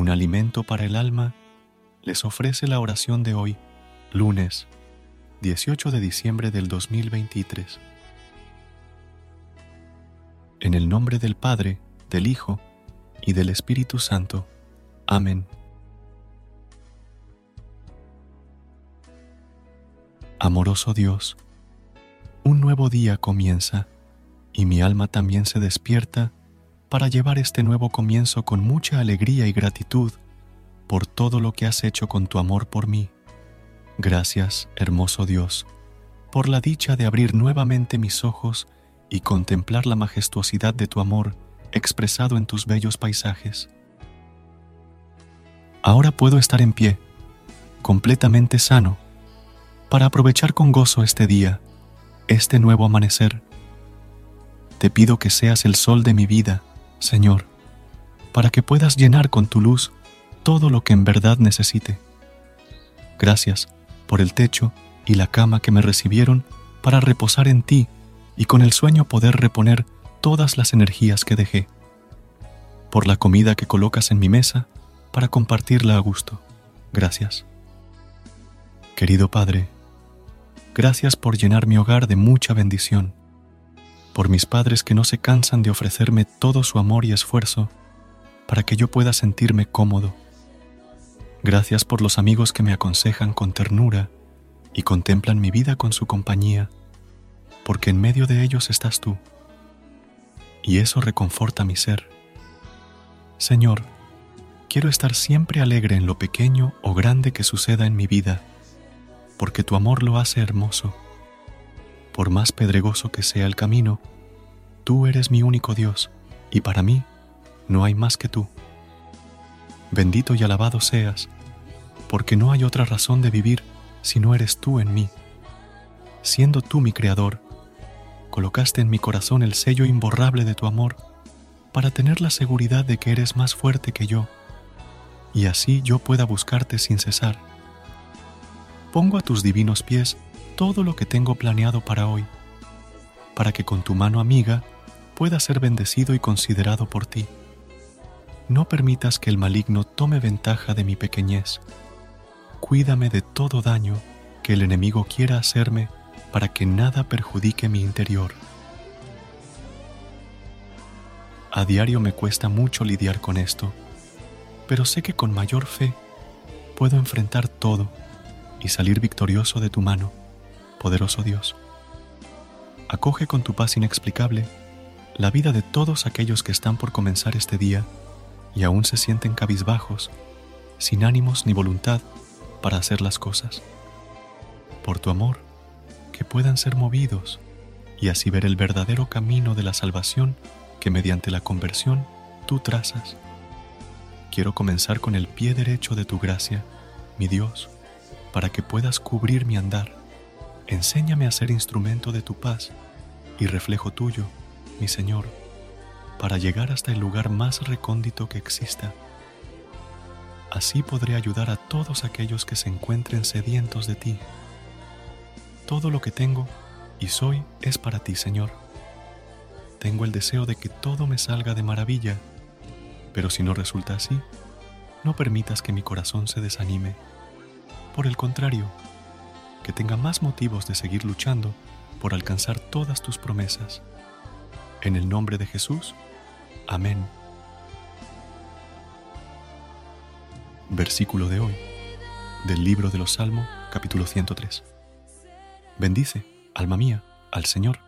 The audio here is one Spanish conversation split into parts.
Un alimento para el alma, les ofrece la oración de hoy, lunes 18 de diciembre del 2023. En el nombre del Padre, del Hijo y del Espíritu Santo. Amén. Amoroso Dios, un nuevo día comienza y mi alma también se despierta para llevar este nuevo comienzo con mucha alegría y gratitud por todo lo que has hecho con tu amor por mí. Gracias, hermoso Dios, por la dicha de abrir nuevamente mis ojos y contemplar la majestuosidad de tu amor expresado en tus bellos paisajes. Ahora puedo estar en pie, completamente sano, para aprovechar con gozo este día, este nuevo amanecer. Te pido que seas el sol de mi vida, Señor, para que puedas llenar con tu luz todo lo que en verdad necesite. Gracias por el techo y la cama que me recibieron para reposar en ti y con el sueño poder reponer todas las energías que dejé. Por la comida que colocas en mi mesa para compartirla a gusto. Gracias. Querido Padre, gracias por llenar mi hogar de mucha bendición por mis padres que no se cansan de ofrecerme todo su amor y esfuerzo para que yo pueda sentirme cómodo. Gracias por los amigos que me aconsejan con ternura y contemplan mi vida con su compañía, porque en medio de ellos estás tú. Y eso reconforta mi ser. Señor, quiero estar siempre alegre en lo pequeño o grande que suceda en mi vida, porque tu amor lo hace hermoso por más pedregoso que sea el camino, tú eres mi único Dios, y para mí no hay más que tú. Bendito y alabado seas, porque no hay otra razón de vivir si no eres tú en mí. Siendo tú mi Creador, colocaste en mi corazón el sello imborrable de tu amor para tener la seguridad de que eres más fuerte que yo, y así yo pueda buscarte sin cesar. Pongo a tus divinos pies todo lo que tengo planeado para hoy, para que con tu mano amiga pueda ser bendecido y considerado por ti. No permitas que el maligno tome ventaja de mi pequeñez. Cuídame de todo daño que el enemigo quiera hacerme para que nada perjudique mi interior. A diario me cuesta mucho lidiar con esto, pero sé que con mayor fe puedo enfrentar todo y salir victorioso de tu mano poderoso Dios. Acoge con tu paz inexplicable la vida de todos aquellos que están por comenzar este día y aún se sienten cabizbajos, sin ánimos ni voluntad para hacer las cosas. Por tu amor, que puedan ser movidos y así ver el verdadero camino de la salvación que mediante la conversión tú trazas. Quiero comenzar con el pie derecho de tu gracia, mi Dios, para que puedas cubrir mi andar Enséñame a ser instrumento de tu paz y reflejo tuyo, mi Señor, para llegar hasta el lugar más recóndito que exista. Así podré ayudar a todos aquellos que se encuentren sedientos de ti. Todo lo que tengo y soy es para ti, Señor. Tengo el deseo de que todo me salga de maravilla, pero si no resulta así, no permitas que mi corazón se desanime. Por el contrario, que tenga más motivos de seguir luchando por alcanzar todas tus promesas. En el nombre de Jesús. Amén. Versículo de hoy, del libro de los Salmos, capítulo 103. Bendice, alma mía, al Señor,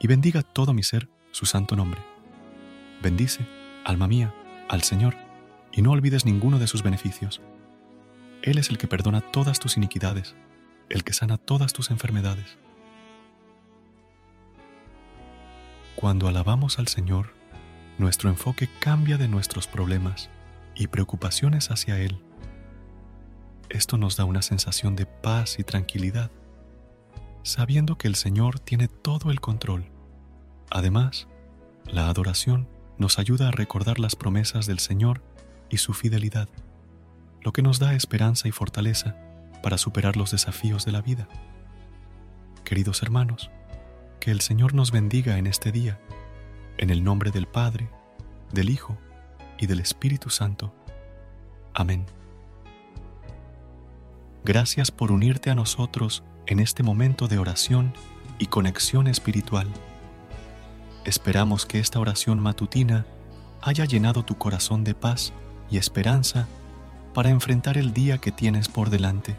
y bendiga todo mi ser su santo nombre. Bendice, alma mía, al Señor, y no olvides ninguno de sus beneficios. Él es el que perdona todas tus iniquidades, el que sana todas tus enfermedades. Cuando alabamos al Señor, nuestro enfoque cambia de nuestros problemas y preocupaciones hacia Él. Esto nos da una sensación de paz y tranquilidad, sabiendo que el Señor tiene todo el control. Además, la adoración nos ayuda a recordar las promesas del Señor y su fidelidad, lo que nos da esperanza y fortaleza para superar los desafíos de la vida. Queridos hermanos, que el Señor nos bendiga en este día, en el nombre del Padre, del Hijo y del Espíritu Santo. Amén. Gracias por unirte a nosotros en este momento de oración y conexión espiritual. Esperamos que esta oración matutina haya llenado tu corazón de paz y esperanza para enfrentar el día que tienes por delante.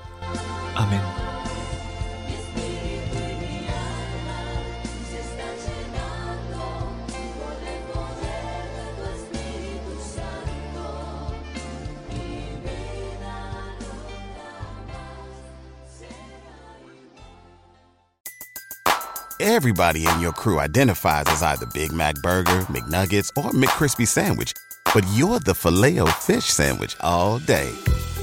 Amén. Everybody in your crew identifies as either Big Mac Burger, McNuggets, or McCrispy Sandwich. But you're the filet fish Sandwich all day.